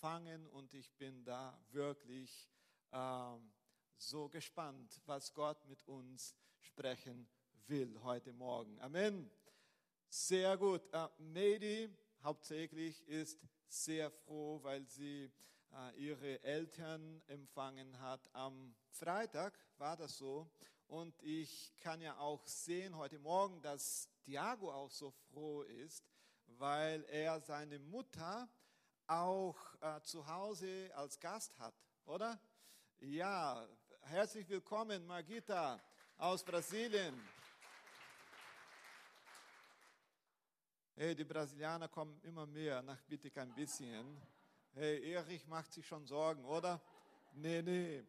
empfangen und ich bin da wirklich ähm, so gespannt, was Gott mit uns sprechen will heute Morgen. Amen. Sehr gut. Äh, Medi hauptsächlich ist sehr froh, weil sie äh, ihre Eltern empfangen hat. Am Freitag war das so. Und ich kann ja auch sehen heute Morgen, dass Tiago auch so froh ist, weil er seine Mutter auch äh, zu Hause als Gast hat, oder? Ja, herzlich willkommen, Margita aus Brasilien. Hey, die Brasilianer kommen immer mehr, nach bitte kein bisschen. Hey, Erich macht sich schon Sorgen, oder? Nee, nee.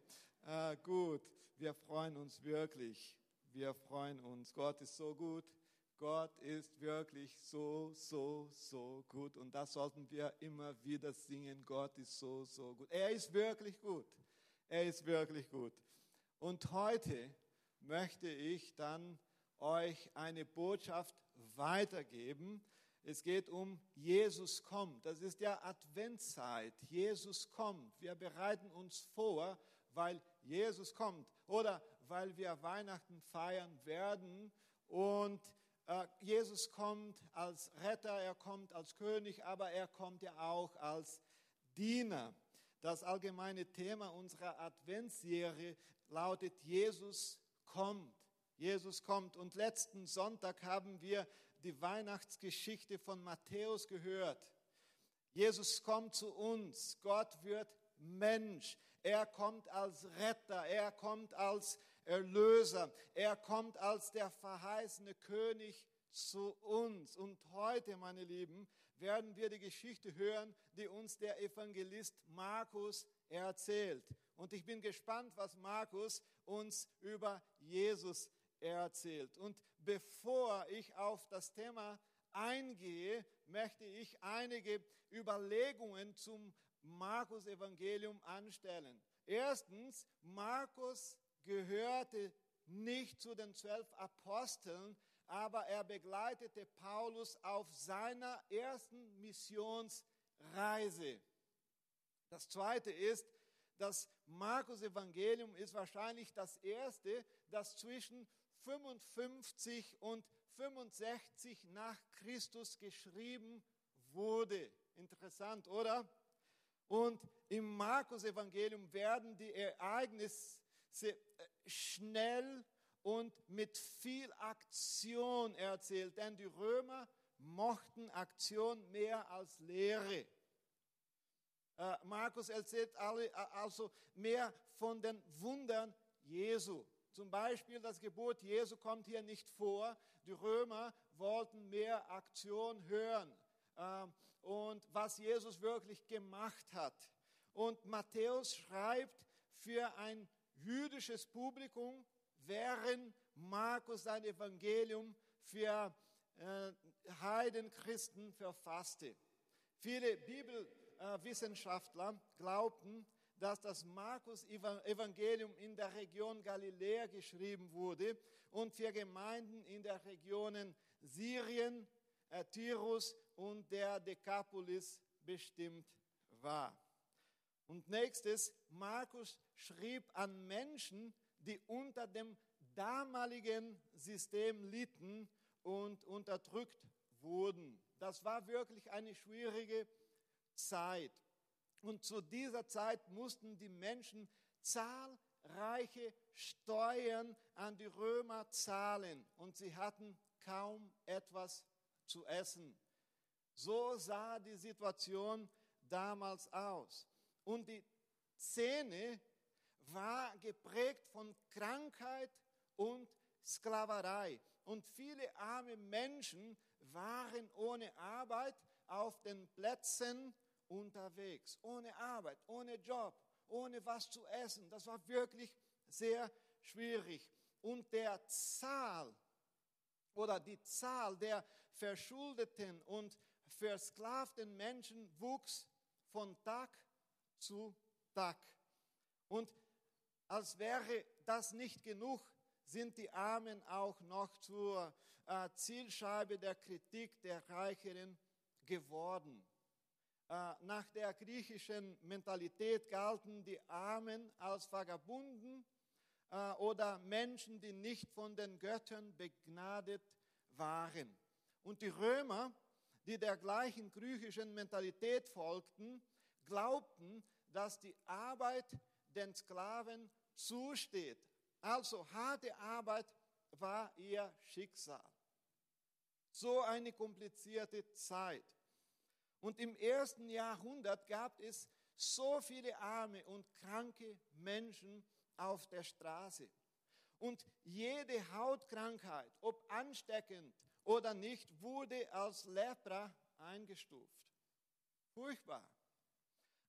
Äh, gut, wir freuen uns wirklich. Wir freuen uns. Gott ist so gut. Gott ist wirklich so, so, so gut. Und das sollten wir immer wieder singen. Gott ist so, so gut. Er ist wirklich gut. Er ist wirklich gut. Und heute möchte ich dann euch eine Botschaft weitergeben. Es geht um Jesus kommt. Das ist ja Adventszeit. Jesus kommt. Wir bereiten uns vor, weil Jesus kommt oder weil wir Weihnachten feiern werden und Jesus kommt als Retter, er kommt als König, aber er kommt ja auch als Diener. Das allgemeine Thema unserer Adventsserie lautet Jesus kommt. Jesus kommt. Und letzten Sonntag haben wir die Weihnachtsgeschichte von Matthäus gehört. Jesus kommt zu uns. Gott wird Mensch. Er kommt als Retter. Er kommt als Erlöser. Er kommt als der verheißene König zu uns. Und heute, meine Lieben, werden wir die Geschichte hören, die uns der Evangelist Markus erzählt. Und ich bin gespannt, was Markus uns über Jesus erzählt. Und bevor ich auf das Thema eingehe, möchte ich einige Überlegungen zum Markus Evangelium anstellen. Erstens, Markus gehörte nicht zu den zwölf Aposteln, aber er begleitete Paulus auf seiner ersten Missionsreise. Das zweite ist, das Markus Evangelium ist wahrscheinlich das erste, das zwischen 55 und 65 nach Christus geschrieben wurde. Interessant, oder? Und im Markus Evangelium werden die Ereignisse äh, schnell und mit viel Aktion erzählt, denn die Römer mochten Aktion mehr als Lehre. Äh, Markus erzählt äh, also mehr von den Wundern Jesu. Zum Beispiel das Gebot Jesu kommt hier nicht vor. Die Römer wollten mehr Aktion hören ähm, und was Jesus wirklich gemacht hat. Und Matthäus schreibt für ein jüdisches Publikum, während Markus sein Evangelium für äh, Heidenchristen verfasste. Viele Bibelwissenschaftler glaubten, dass das Markus-Evangelium in der Region Galiläa geschrieben wurde und für Gemeinden in der Regionen Syrien, äh, Tyrus und der Dekapolis bestimmt war. Und nächstes, Markus schrieb an Menschen, die unter dem damaligen System litten und unterdrückt wurden. Das war wirklich eine schwierige Zeit. Und zu dieser Zeit mussten die Menschen zahlreiche Steuern an die Römer zahlen und sie hatten kaum etwas zu essen. So sah die Situation damals aus. Und die Szene war geprägt von Krankheit und Sklaverei. Und viele arme Menschen waren ohne Arbeit auf den Plätzen unterwegs. Ohne Arbeit, ohne Job, ohne was zu essen. Das war wirklich sehr schwierig. Und der Zahl oder die Zahl der verschuldeten und versklavten Menschen wuchs von Tag zu Tag. Und als wäre das nicht genug, sind die Armen auch noch zur äh, Zielscheibe der Kritik der Reicheren geworden. Äh, nach der griechischen Mentalität galten die Armen als Vagabunden äh, oder Menschen, die nicht von den Göttern begnadet waren. Und die Römer, die der gleichen griechischen Mentalität folgten, glaubten, dass die Arbeit den Sklaven zusteht. Also harte Arbeit war ihr Schicksal. So eine komplizierte Zeit. Und im ersten Jahrhundert gab es so viele arme und kranke Menschen auf der Straße. Und jede Hautkrankheit, ob ansteckend oder nicht, wurde als Lepra eingestuft. Furchtbar.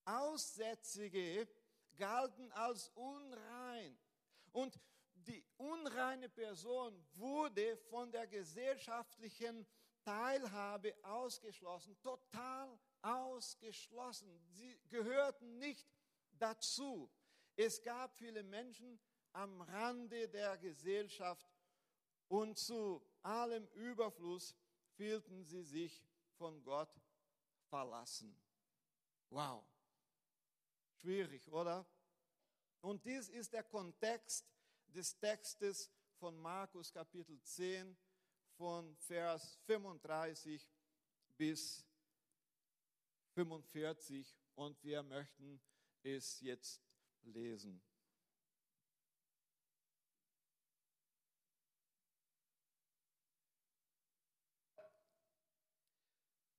Aussätzige galten als unrein. Und die unreine Person wurde von der gesellschaftlichen Teilhabe ausgeschlossen, total ausgeschlossen. Sie gehörten nicht dazu. Es gab viele Menschen am Rande der Gesellschaft und zu allem Überfluss fühlten sie sich von Gott verlassen. Wow. Schwierig, oder? Und dies ist der Kontext des Textes von Markus Kapitel 10, von Vers 35 bis 45 und wir möchten es jetzt lesen.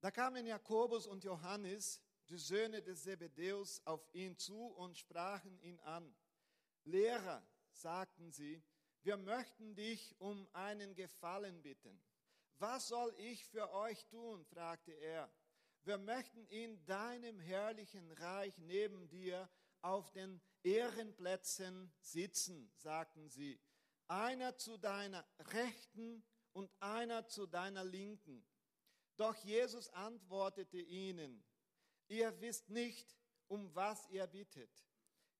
Da kamen Jakobus und Johannes, die Söhne des Zebedäus, auf ihn zu und sprachen ihn an. Lehrer, sagten sie, wir möchten dich um einen Gefallen bitten. Was soll ich für euch tun? fragte er. Wir möchten in deinem herrlichen Reich neben dir auf den Ehrenplätzen sitzen, sagten sie. Einer zu deiner Rechten und einer zu deiner Linken. Doch Jesus antwortete ihnen, ihr wisst nicht, um was ihr bittet.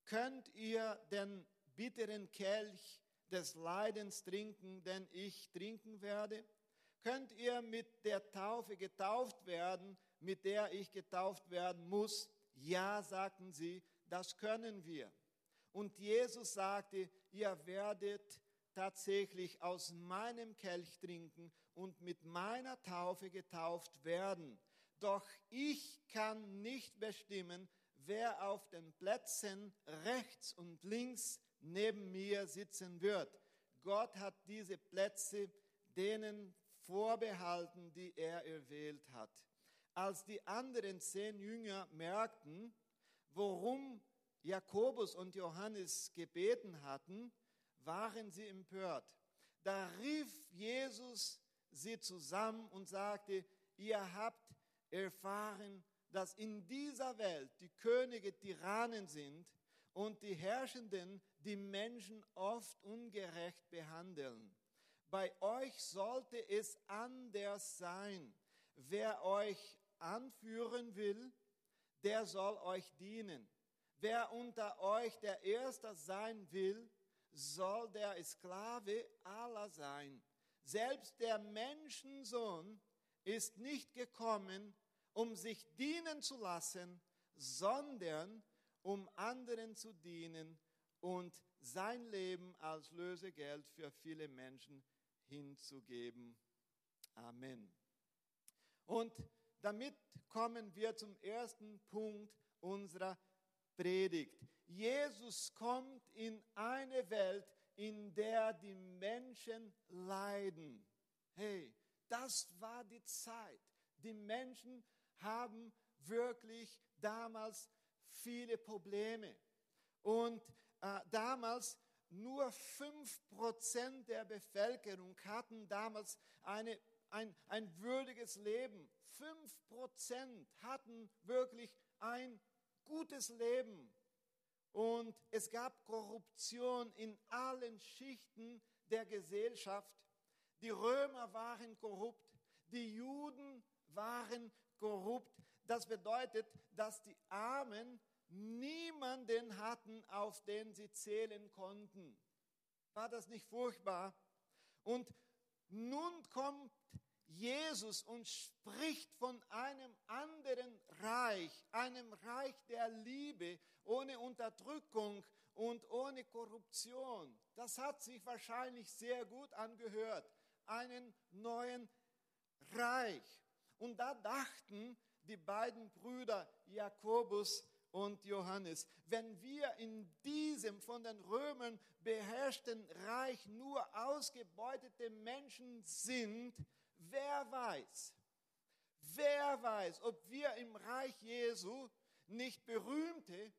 Könnt ihr den bitteren Kelch des Leidens trinken, den ich trinken werde? Könnt ihr mit der Taufe getauft werden, mit der ich getauft werden muss? Ja, sagten sie, das können wir. Und Jesus sagte, ihr werdet tatsächlich aus meinem Kelch trinken und mit meiner Taufe getauft werden. Doch ich kann nicht bestimmen, wer auf den Plätzen rechts und links neben mir sitzen wird. Gott hat diese Plätze denen vorbehalten, die er erwählt hat. Als die anderen zehn Jünger merkten, worum Jakobus und Johannes gebeten hatten, waren sie empört. Da rief Jesus sie zusammen und sagte, ihr habt erfahren, dass in dieser Welt die Könige Tyrannen sind und die Herrschenden die Menschen oft ungerecht behandeln. Bei euch sollte es anders sein. Wer euch anführen will, der soll euch dienen. Wer unter euch der Erste sein will, soll der Sklave aller sein. Selbst der Menschensohn ist nicht gekommen, um sich dienen zu lassen, sondern um anderen zu dienen und sein Leben als Lösegeld für viele Menschen hinzugeben. Amen. Und damit kommen wir zum ersten Punkt unserer Predigt. Jesus kommt in eine Welt, in der die Menschen leiden. Hey, das war die Zeit. Die Menschen haben wirklich damals viele Probleme. Und äh, damals nur 5% der Bevölkerung hatten damals eine, ein, ein würdiges Leben. 5% hatten wirklich ein gutes Leben. Und es gab Korruption in allen Schichten der Gesellschaft. Die Römer waren korrupt, die Juden waren korrupt. Das bedeutet, dass die Armen niemanden hatten, auf den sie zählen konnten. War das nicht furchtbar? Und nun kommt Jesus und spricht von einem anderen Reich, einem Reich der Liebe, ohne Unterdrückung und ohne Korruption. Das hat sich wahrscheinlich sehr gut angehört. Einen neuen Reich. Und da dachten die beiden Brüder Jakobus und Johannes, wenn wir in diesem von den Römern beherrschten Reich nur ausgebeutete Menschen sind, wer weiß, wer weiß, ob wir im Reich Jesu nicht berühmte,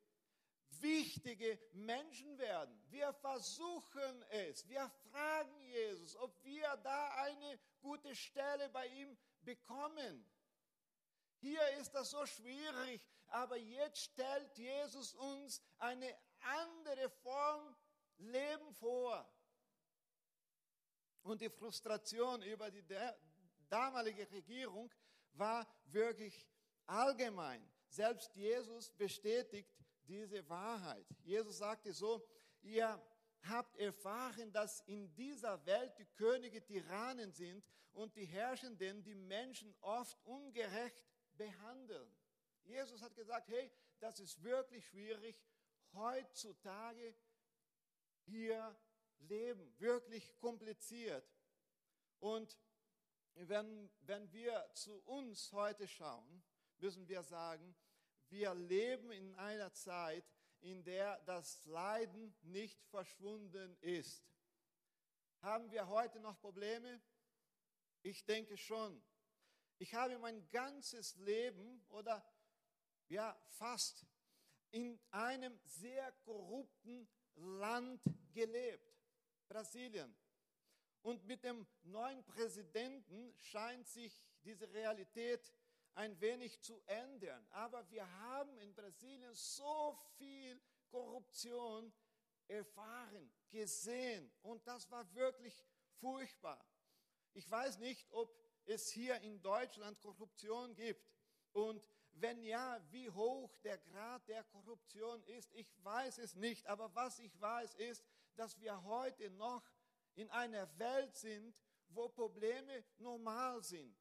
wichtige Menschen werden. Wir versuchen es. Wir fragen Jesus, ob wir da eine gute Stelle bei ihm bekommen. Hier ist das so schwierig, aber jetzt stellt Jesus uns eine andere Form Leben vor. Und die Frustration über die damalige Regierung war wirklich allgemein. Selbst Jesus bestätigt diese Wahrheit. Jesus sagte so, ihr habt erfahren, dass in dieser Welt die Könige Tyrannen sind und die Herrschenden die Menschen oft ungerecht behandeln. Jesus hat gesagt, hey, das ist wirklich schwierig, heutzutage hier leben, wirklich kompliziert. Und wenn, wenn wir zu uns heute schauen, müssen wir sagen, wir leben in einer Zeit, in der das Leiden nicht verschwunden ist. Haben wir heute noch Probleme? Ich denke schon. Ich habe mein ganzes Leben oder ja fast in einem sehr korrupten Land gelebt, Brasilien. Und mit dem neuen Präsidenten scheint sich diese Realität ein wenig zu ändern. Aber wir haben in Brasilien so viel Korruption erfahren, gesehen. Und das war wirklich furchtbar. Ich weiß nicht, ob es hier in Deutschland Korruption gibt. Und wenn ja, wie hoch der Grad der Korruption ist, ich weiß es nicht. Aber was ich weiß, ist, dass wir heute noch in einer Welt sind, wo Probleme normal sind.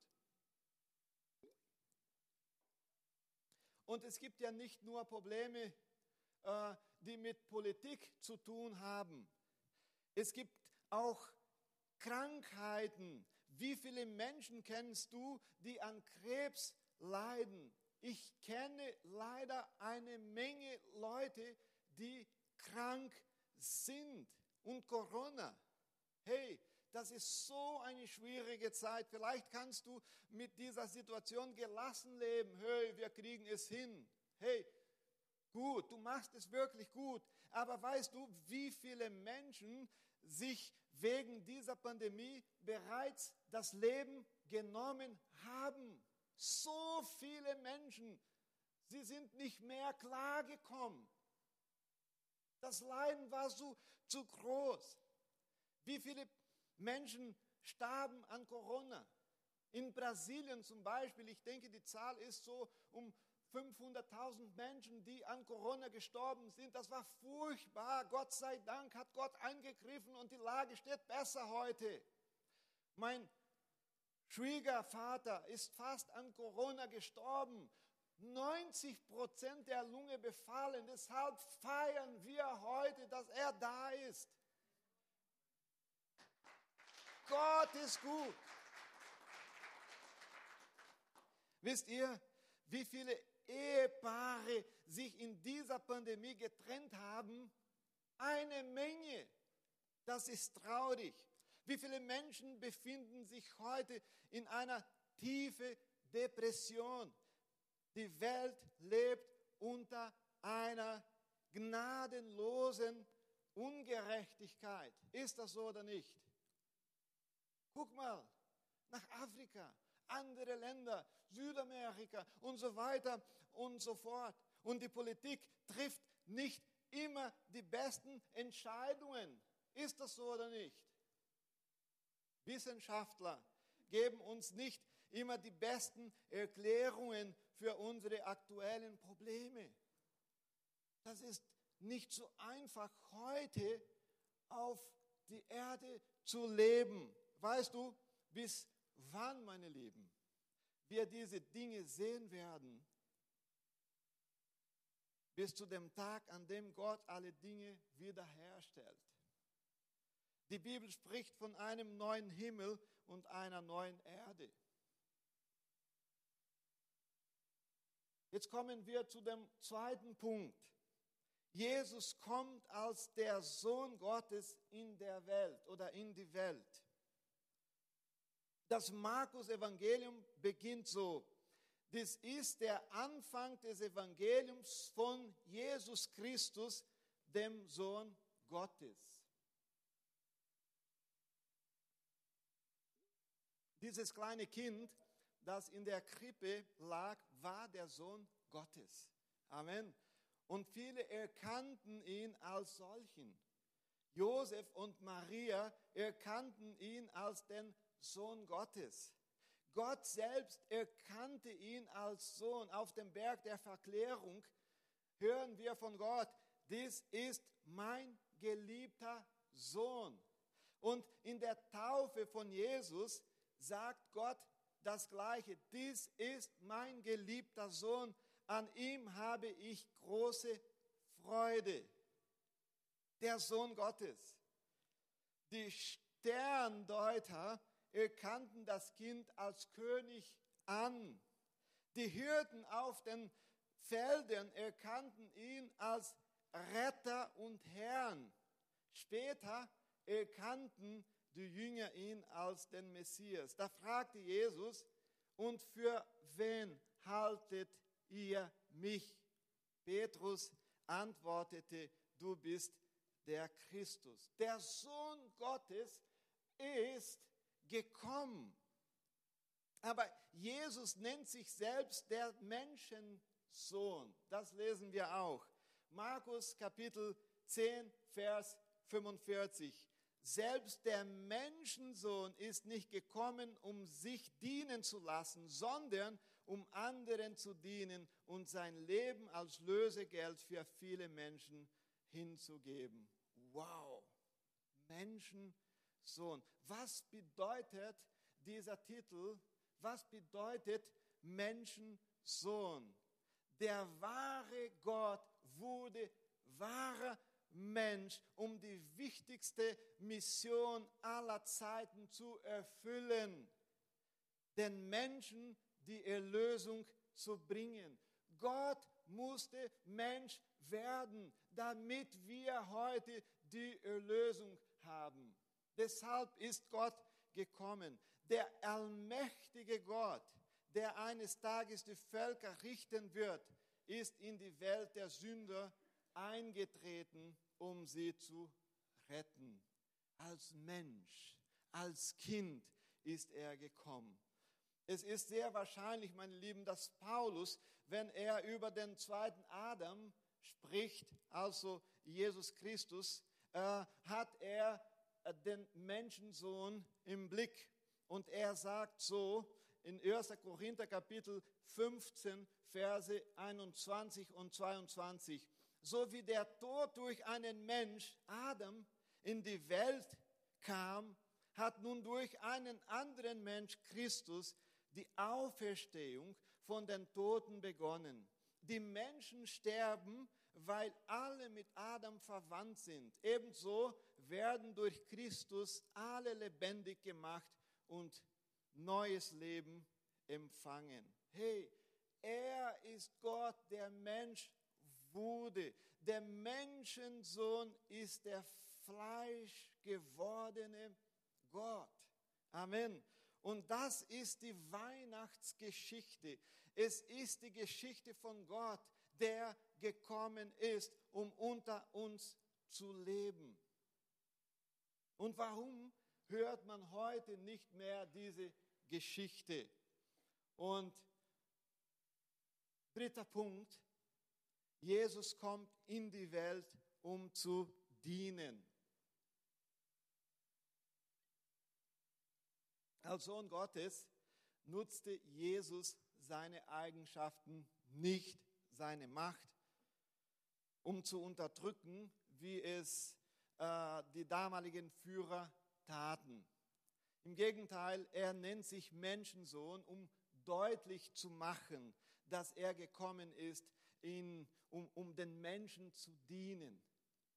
Und es gibt ja nicht nur Probleme, äh, die mit Politik zu tun haben. Es gibt auch Krankheiten. Wie viele Menschen kennst du, die an Krebs leiden? Ich kenne leider eine Menge Leute, die krank sind. Und Corona, das ist so eine schwierige Zeit. Vielleicht kannst du mit dieser Situation gelassen leben. Hey, wir kriegen es hin. Hey, gut, du machst es wirklich gut. Aber weißt du, wie viele Menschen sich wegen dieser Pandemie bereits das Leben genommen haben? So viele Menschen, sie sind nicht mehr klargekommen. Das Leiden war so zu groß. Wie viele Menschen starben an Corona? In Brasilien zum Beispiel, ich denke, die Zahl ist so um 500.000 Menschen, die an Corona gestorben sind. Das war furchtbar. Gott sei Dank hat Gott eingegriffen und die Lage steht besser heute. Mein Schwiegervater ist fast an Corona gestorben. 90 Prozent der Lunge befallen. Deshalb feiern wir heute, dass er da ist. Gott ist gut. Wisst ihr, wie viele Ehepaare sich in dieser Pandemie getrennt haben? Eine Menge. Das ist traurig. Wie viele Menschen befinden sich heute in einer tiefen Depression? Die Welt lebt unter einer gnadenlosen Ungerechtigkeit. Ist das so oder nicht? Guck mal nach Afrika, andere Länder, Südamerika und so weiter und so fort. Und die Politik trifft nicht immer die besten Entscheidungen. Ist das so oder nicht? Wissenschaftler geben uns nicht immer die besten Erklärungen für unsere aktuellen Probleme. Das ist nicht so einfach heute auf die Erde zu leben. Weißt du, bis wann, meine Lieben, wir diese Dinge sehen werden, bis zu dem Tag, an dem Gott alle Dinge wiederherstellt. Die Bibel spricht von einem neuen Himmel und einer neuen Erde. Jetzt kommen wir zu dem zweiten Punkt. Jesus kommt als der Sohn Gottes in der Welt oder in die Welt. Das Markus-Evangelium beginnt so. Das ist der Anfang des Evangeliums von Jesus Christus, dem Sohn Gottes. Dieses kleine Kind, das in der Krippe lag, war der Sohn Gottes. Amen. Und viele erkannten ihn als solchen. Josef und Maria erkannten ihn als den Sohn Gottes. Gott selbst erkannte ihn als Sohn. Auf dem Berg der Verklärung hören wir von Gott, dies ist mein geliebter Sohn. Und in der Taufe von Jesus sagt Gott das Gleiche. Dies ist mein geliebter Sohn, an ihm habe ich große Freude. Der Sohn Gottes. Die Sterndeuter erkannten das Kind als König an. Die Hirten auf den Feldern erkannten ihn als Retter und Herrn. Später erkannten die Jünger ihn als den Messias. Da fragte Jesus, und für wen haltet ihr mich? Petrus antwortete, du bist der Christus. Der Sohn Gottes ist gekommen. Aber Jesus nennt sich selbst der Menschensohn. Das lesen wir auch. Markus Kapitel 10, Vers 45. Selbst der Menschensohn ist nicht gekommen, um sich dienen zu lassen, sondern um anderen zu dienen und sein Leben als Lösegeld für viele Menschen hinzugeben. Wow, Menschensohn. Was bedeutet dieser Titel? Was bedeutet Menschensohn? Der wahre Gott wurde wahrer Mensch, um die wichtigste Mission aller Zeiten zu erfüllen, den Menschen die Erlösung zu bringen. Gott musste Mensch werden, damit wir heute die Erlösung haben. Deshalb ist Gott gekommen. Der allmächtige Gott, der eines Tages die Völker richten wird, ist in die Welt der Sünder eingetreten, um sie zu retten. Als Mensch, als Kind ist er gekommen. Es ist sehr wahrscheinlich, meine Lieben, dass Paulus, wenn er über den zweiten Adam spricht, also Jesus Christus, äh, hat er den Menschensohn im Blick. Und er sagt so in 1. Korinther Kapitel 15, Verse 21 und 22, so wie der Tod durch einen Mensch, Adam, in die Welt kam, hat nun durch einen anderen Mensch, Christus, die Auferstehung von den Toten begonnen. Die Menschen sterben, weil alle mit Adam verwandt sind. Ebenso werden durch Christus alle lebendig gemacht und neues Leben empfangen. Hey, er ist Gott, der Mensch wurde. Der Menschensohn ist der fleischgewordene Gott. Amen. Und das ist die Weihnachtsgeschichte. Es ist die Geschichte von Gott, der gekommen ist, um unter uns zu leben. Und warum hört man heute nicht mehr diese Geschichte? Und dritter Punkt, Jesus kommt in die Welt, um zu dienen. Als Sohn Gottes nutzte Jesus seine Eigenschaften nicht, seine Macht, um zu unterdrücken, wie es äh, die damaligen Führer taten. Im Gegenteil, er nennt sich Menschensohn, um deutlich zu machen, dass er gekommen ist, in, um, um den Menschen zu dienen.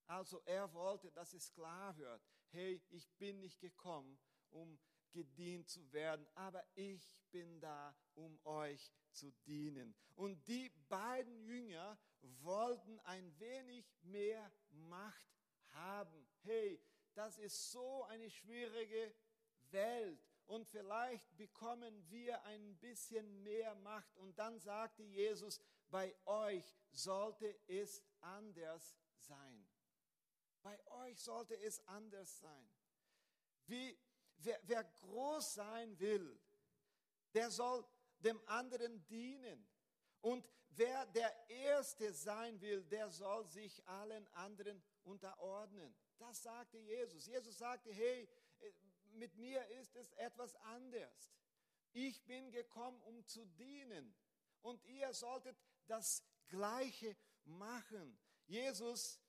Also er wollte, dass es klar wird, hey, ich bin nicht gekommen, um gedient zu werden, aber ich bin da, um euch zu dienen. Und die beiden Jünger wollten ein wenig mehr Macht haben. Hey, das ist so eine schwierige Welt und vielleicht bekommen wir ein bisschen mehr Macht. Und dann sagte Jesus, bei euch sollte es anders sein. Bei euch sollte es anders sein. Wie, wer, wer groß sein will, der soll dem anderen dienen. Und wer der Erste sein will, der soll sich allen anderen unterordnen. Das sagte Jesus. Jesus sagte, hey, äh, mit mir ist es etwas anders. Ich bin gekommen, um zu dienen. Und ihr solltet das Gleiche machen. Jesus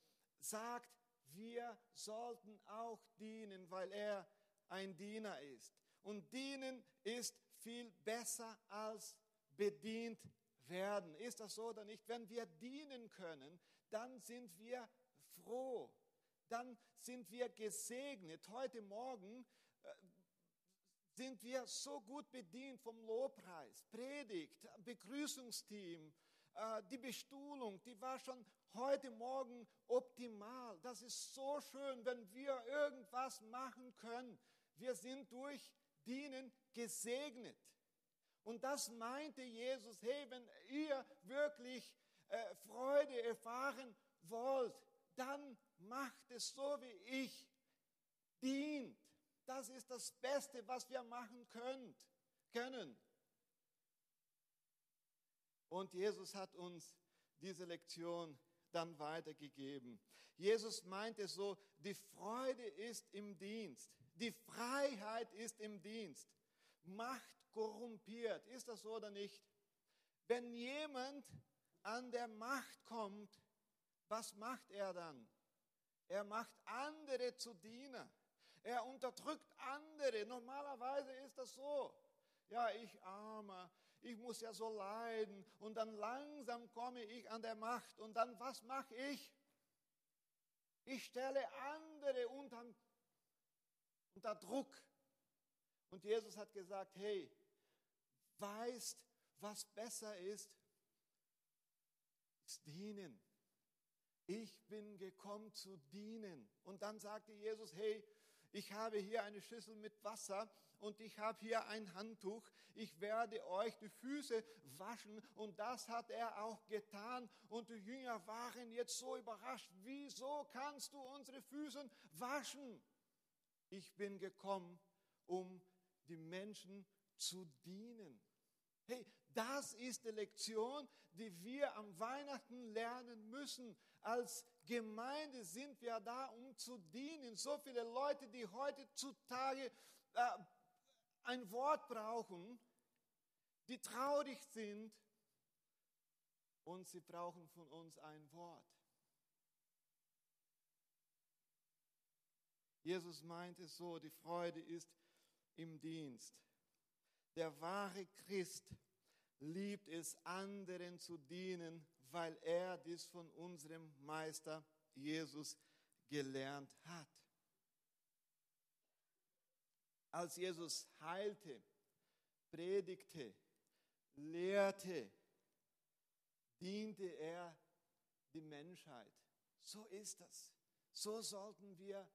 sagt, wir sollten auch dienen, weil er ein Diener ist. Und dienen ist viel besser als bedient werden. Ist das so oder nicht? Wenn wir dienen können, dann sind wir froh. Dann sind wir gesegnet. Heute Morgen äh, sind wir so gut bedient vom Lobpreis, Predigt, Begrüßungsteam, äh, die Bestuhlung, die war schon heute Morgen optimal. Das ist so schön, wenn wir irgendwas machen können. Wir sind durch Dienen gesegnet. Und das meinte Jesus, hey, wenn ihr wirklich äh, Freude erfahren wollt, dann macht es so wie ich. Dient. Das ist das Beste, was wir machen könnt, können. Und Jesus hat uns diese Lektion dann weitergegeben. Jesus meinte so, die Freude ist im Dienst, die Freiheit ist im Dienst. Macht korrumpiert, ist das so oder nicht? Wenn jemand an der Macht kommt, was macht er dann? Er macht andere zu Diener. Er unterdrückt andere. Normalerweise ist das so. Ja, ich armer, ich muss ja so leiden und dann langsam komme ich an der Macht und dann was mache ich? Ich stelle andere unter, unter Druck. Und Jesus hat gesagt, hey, weißt, was besser ist? Ist dienen. Ich bin gekommen zu dienen. Und dann sagte Jesus, hey, ich habe hier eine Schüssel mit Wasser und ich habe hier ein Handtuch. Ich werde euch die Füße waschen. Und das hat er auch getan. Und die Jünger waren jetzt so überrascht. Wieso kannst du unsere Füße waschen? Ich bin gekommen, um die Menschen zu dienen. Hey, das ist die Lektion, die wir am Weihnachten lernen müssen. Als Gemeinde sind wir da, um zu dienen. So viele Leute, die heutzutage äh, ein Wort brauchen, die traurig sind und sie brauchen von uns ein Wort. Jesus meint es so, die Freude ist im Dienst. Der wahre Christ liebt es, anderen zu dienen, weil er dies von unserem Meister Jesus gelernt hat. Als Jesus heilte, predigte, lehrte, diente er die Menschheit. So ist das. So sollten wir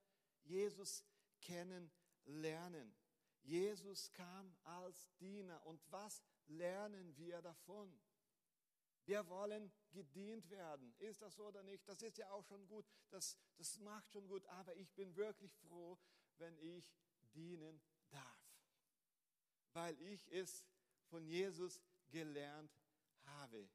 Jesus kennenlernen. Jesus kam als Diener. Und was lernen wir davon? Wir wollen gedient werden. Ist das so oder nicht? Das ist ja auch schon gut. Das, das macht schon gut. Aber ich bin wirklich froh, wenn ich dienen darf. Weil ich es von Jesus gelernt habe.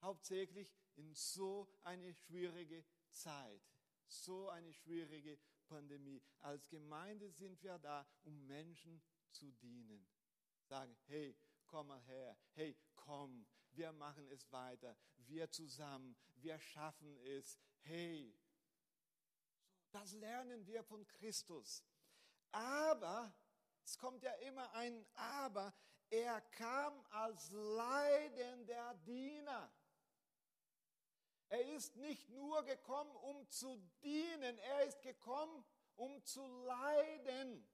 Hauptsächlich in so eine schwierige Zeit. So eine schwierige Pandemie. Als Gemeinde sind wir da, um Menschen zu dienen. Sagen, hey, komm mal her. Hey, komm, wir machen es weiter. Wir zusammen, wir schaffen es. Hey, das lernen wir von Christus. Aber Es kommt ja immer ein Aber. Er kam als leidender Diener. Er ist nicht nur gekommen, um zu dienen, er ist gekommen, um zu leiden.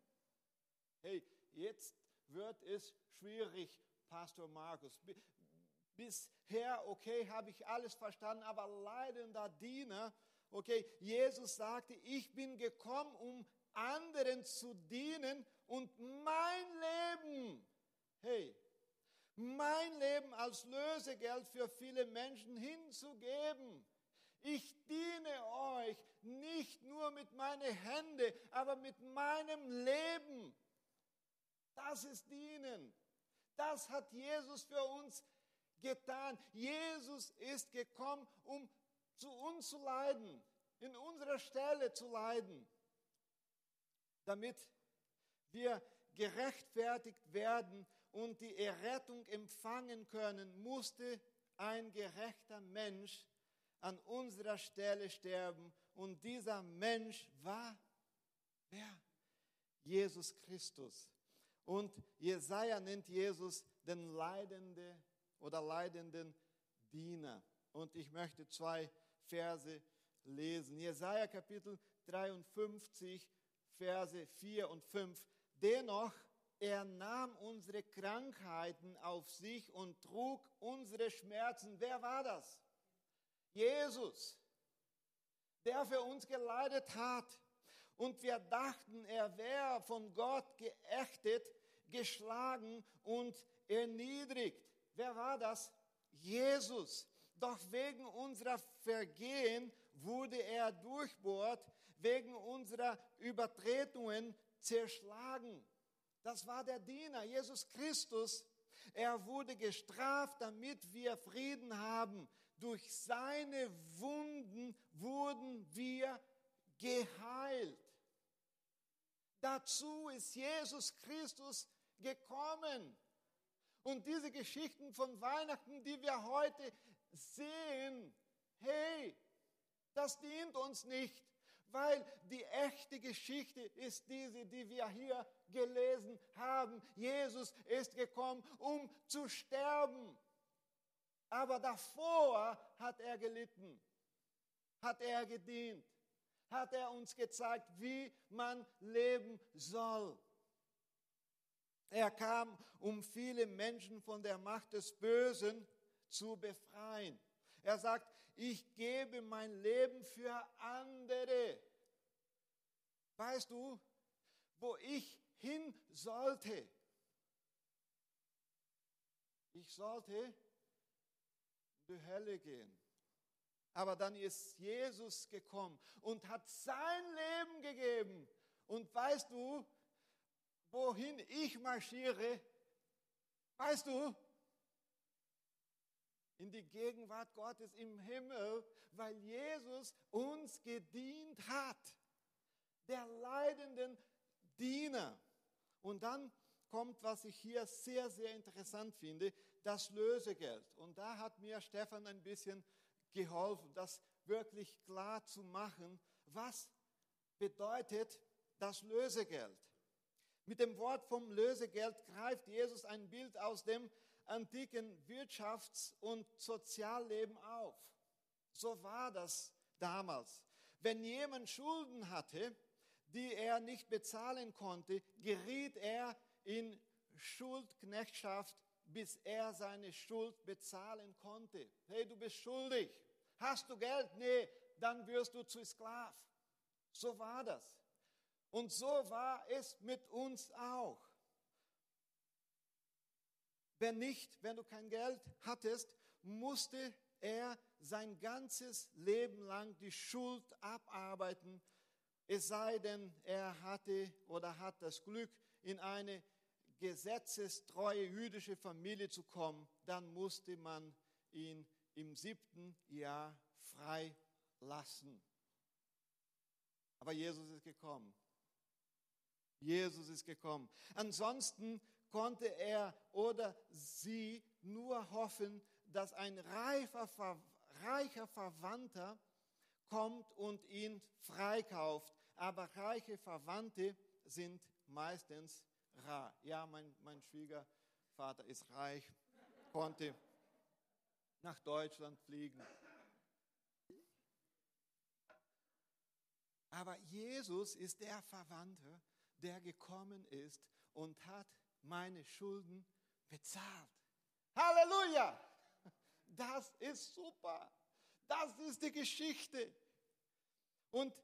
Hey, jetzt wird es schwierig, Pastor Markus. Bisher, okay, habe ich alles verstanden, aber leidender Diener, okay, Jesus sagte, ich bin gekommen, um anderen zu dienen und mein Leben, hey, mein Leben als Lösegeld für viele Menschen hinzugeben. Ich diene euch nicht nur mit meinen Händen, aber mit meinem Leben. Das ist Dienen. Das hat Jesus für uns getan. Jesus ist gekommen, um zu uns zu leiden, in unserer Stelle zu leiden, damit wir gerechtfertigt werden und die Errettung empfangen können, musste ein gerechter Mensch an unserer Stelle sterben. Und dieser Mensch war wer? Jesus Christus. Und Jesaja nennt Jesus den leidenden oder leidenden Diener. Und ich möchte zwei Verse lesen. Jesaja Kapitel 53, Verse 4 und 5. Dennoch er nahm unsere Krankheiten auf sich und trug unsere Schmerzen. Wer war das? Jesus, der für uns geleidet hat. Und wir dachten, er wäre von Gott geächtet, geschlagen und erniedrigt. Wer war das? Jesus. Doch wegen unserer Vergehen wurde er durchbohrt, wegen unserer Übertretungen zerschlagen. Das war der Diener, Jesus Christus. Er wurde gestraft, damit wir Frieden haben. Durch seine Wunden wurden wir geheilt. Dazu ist Jesus Christus gekommen. Und diese Geschichten von Weihnachten, die wir heute sehen, hey, das dient uns nicht weil die echte Geschichte ist diese, die wir hier gelesen haben. Jesus ist gekommen, um zu sterben. Aber davor hat er gelitten, hat er gedient, hat er uns gezeigt, wie man leben soll. Er kam, um viele Menschen von der Macht des Bösen zu befreien. Er sagt, ich gebe mein Leben für andere. Weißt du, wo ich hin sollte? Ich sollte in die Hölle gehen. Aber dann ist Jesus gekommen und hat sein Leben gegeben. Und weißt du, wohin ich marschiere? Weißt du, in die Gegenwart Gottes im Himmel, weil Jesus uns gedient hat. Der leidenden Diener. Und dann kommt, was ich hier sehr, sehr interessant finde, das Lösegeld. Und da hat mir Stefan ein bisschen geholfen, das wirklich klar zu machen, was bedeutet das Lösegeld. Mit dem Wort vom Lösegeld greift Jesus ein Bild aus dem antiken Wirtschafts- und Sozialleben auf. So war das damals. Wenn jemand Schulden hatte, die er nicht bezahlen konnte, geriet er in Schuldknechtschaft, bis er seine Schuld bezahlen konnte. Hey, du bist schuldig. Hast du Geld? Nee, dann wirst du zu Sklav. So war das. Und so war es mit uns auch. Wenn nicht, wenn du kein Geld hattest, musste er sein ganzes Leben lang die Schuld abarbeiten, es sei denn, er hatte oder hat das Glück, in eine gesetzestreue jüdische Familie zu kommen, dann musste man ihn im siebten Jahr freilassen. Aber Jesus ist gekommen. Jesus ist gekommen. Ansonsten konnte er oder sie nur hoffen, dass ein reifer, reicher Verwandter kommt und ihn freikauft. Aber reiche Verwandte sind meistens rar. Ja, mein, mein Schwiegervater ist reich, konnte nach Deutschland fliegen. Aber Jesus ist der Verwandte, der gekommen ist und hat meine Schulden bezahlt. Halleluja! Das ist super. Das ist die Geschichte. Und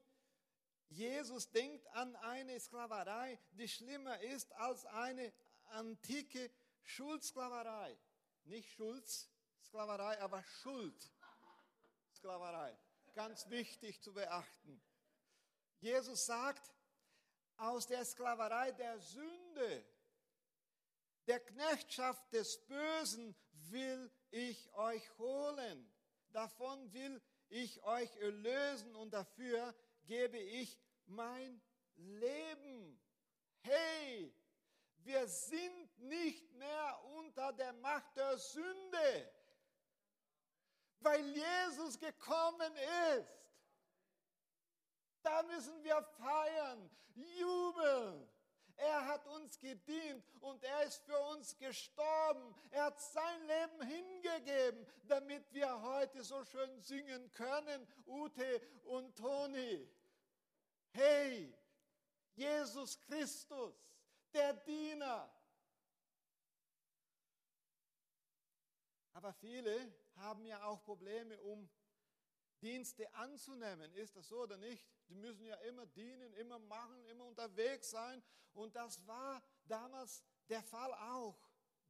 Jesus denkt an eine Sklaverei, die schlimmer ist als eine antike Schuldsklaverei. Nicht Schuldssklaverei, aber Schuldsklaverei. Ganz wichtig zu beachten. Jesus sagt, aus der Sklaverei der Sünde, der Knechtschaft des Bösen will ich euch holen. Davon will ich euch erlösen und dafür gebe ich mein Leben. Hey, wir sind nicht mehr unter der Macht der Sünde, weil Jesus gekommen ist. Da müssen wir feiern, jubeln. Er hat uns gedient und er ist für uns gestorben. Er hat sein Leben hingegeben, damit wir heute so schön singen können, Ute und Toni. Hey, Jesus Christus, der Diener. Aber viele haben ja auch Probleme, um Dienste anzunehmen. Ist das so oder nicht? Die müssen ja immer dienen, immer machen, immer unterwegs sein. Und das war damals der Fall auch.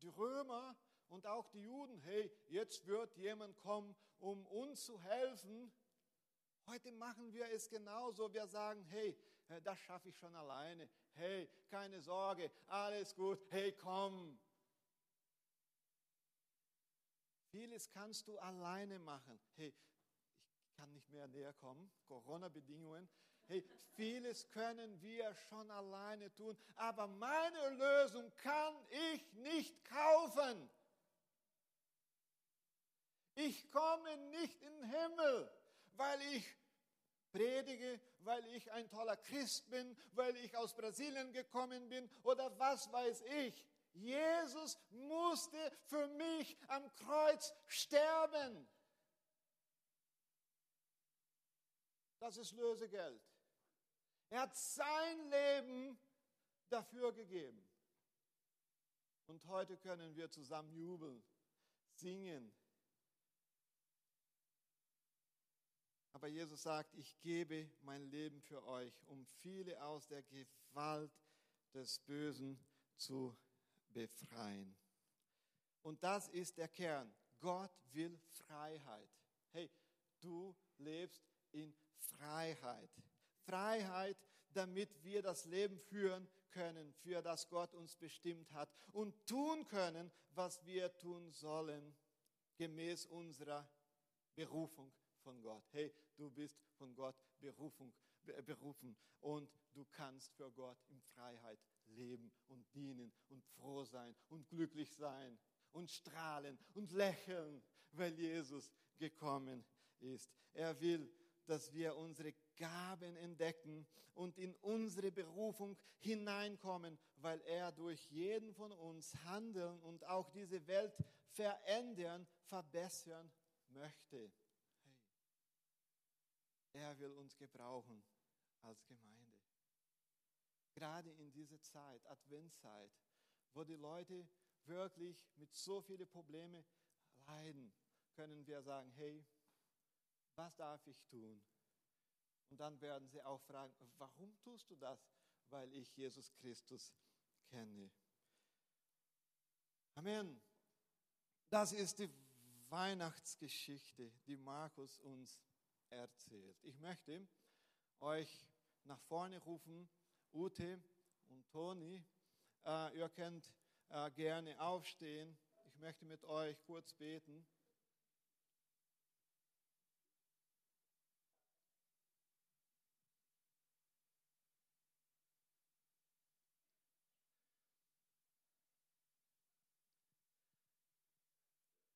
Die Römer und auch die Juden, hey, jetzt wird jemand kommen, um uns zu helfen. Heute machen wir es genauso. Wir sagen, hey, äh, das schaffe ich schon alleine. Hey, keine Sorge, alles gut. Hey, komm. Vieles kannst du alleine machen. Hey, kann nicht mehr näher kommen, Corona-Bedingungen. Hey, vieles können wir schon alleine tun, aber meine Lösung kann ich nicht kaufen. Ich komme nicht in den Himmel, weil ich predige, weil ich ein toller Christ bin, weil ich aus Brasilien gekommen bin oder was weiß ich. Jesus musste für mich am Kreuz sterben. Das ist Lösegeld. Er hat sein Leben dafür gegeben. Und heute können wir zusammen jubeln, singen. Aber Jesus sagt, ich gebe mein Leben für euch, um viele aus der Gewalt des Bösen zu befreien. Und das ist der Kern. Gott will Freiheit. Hey, du lebst in Freiheit. Freiheit, damit wir das Leben führen können, für das Gott uns bestimmt hat und tun können, was wir tun sollen, gemäß unserer Berufung von Gott. Hey, du bist von Gott Berufung, berufen und du kannst für Gott in Freiheit leben und dienen und froh sein und glücklich sein und strahlen und lächeln, weil Jesus gekommen ist. Er will dass wir unsere Gaben entdecken und in unsere Berufung hineinkommen, weil er durch jeden von uns handeln und auch diese Welt verändern, verbessern möchte. Hey, er will uns gebrauchen als Gemeinde. Gerade in dieser Zeit, Adventszeit, wo die Leute wirklich mit so vielen Problemen leiden, können wir sagen, hey, was darf ich tun? Und dann werden sie auch fragen, warum tust du das? Weil ich Jesus Christus kenne. Amen. Das ist die Weihnachtsgeschichte, die Markus uns erzählt. Ich möchte euch nach vorne rufen, Ute und Toni. Äh, ihr könnt äh, gerne aufstehen. Ich möchte mit euch kurz beten.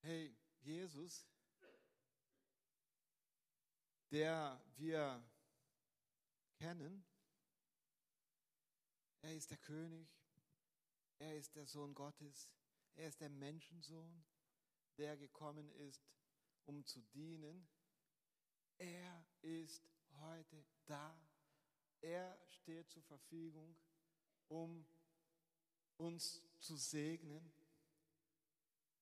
hey, Jesus, der wir kennen, er ist der König, Er ist der Sohn Gottes. Er ist der Menschensohn, der gekommen ist, um zu dienen. Er ist heute da. Er steht zur Verfügung, um uns zu segnen.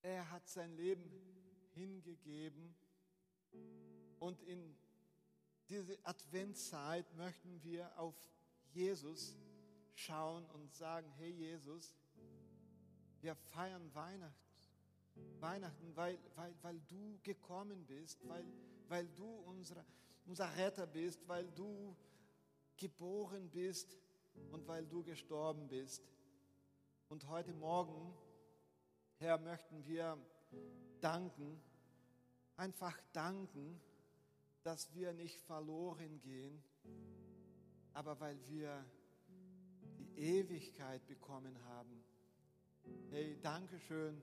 Er hat sein Leben hingegeben. Und in diese Adventszeit möchten wir auf Jesus schauen und sagen, hey Jesus, wir feiern Weihnachten. Weihnachten, weil, weil, weil du gekommen bist, weil, weil du unser, unser Retter bist, weil du geboren bist und weil du gestorben bist. Und heute Morgen, Herr, möchten wir danken, einfach danken, dass wir nicht verloren gehen, aber weil wir die Ewigkeit bekommen haben. Hey, danke schön,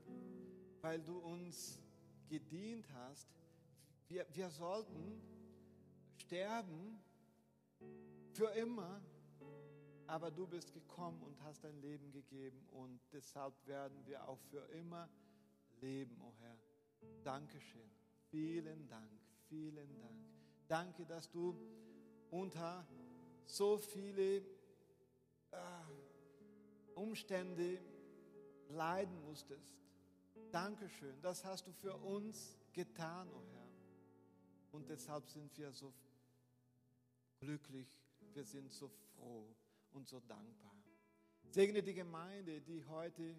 weil du uns gedient hast. Wir, wir sollten sterben für immer, aber du bist gekommen und hast dein Leben gegeben und deshalb werden wir auch für immer leben, o oh Herr. Dankeschön. Vielen Dank, vielen Dank. Danke, dass du unter so viele äh, Umstände leiden musstest. Dankeschön, das hast du für uns getan, o oh Herr. Und deshalb sind wir so glücklich, wir sind so froh und so dankbar. Segne die Gemeinde, die heute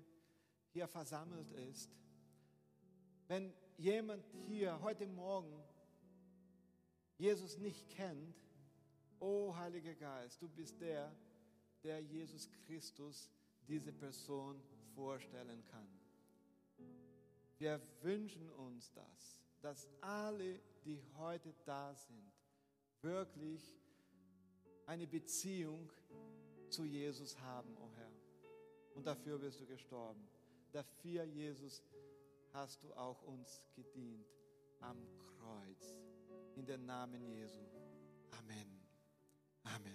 hier versammelt ist. Wenn jemand hier heute Morgen Jesus nicht kennt, oh Heiliger Geist, du bist der, der Jesus Christus diese Person vorstellen kann. Wir wünschen uns das, dass alle, die heute da sind, wirklich eine Beziehung zu Jesus haben, o oh Herr. Und dafür bist du gestorben. Dafür, Jesus, hast du auch uns gedient am Kreuz. In den Namen Jesu. Amen. Amen.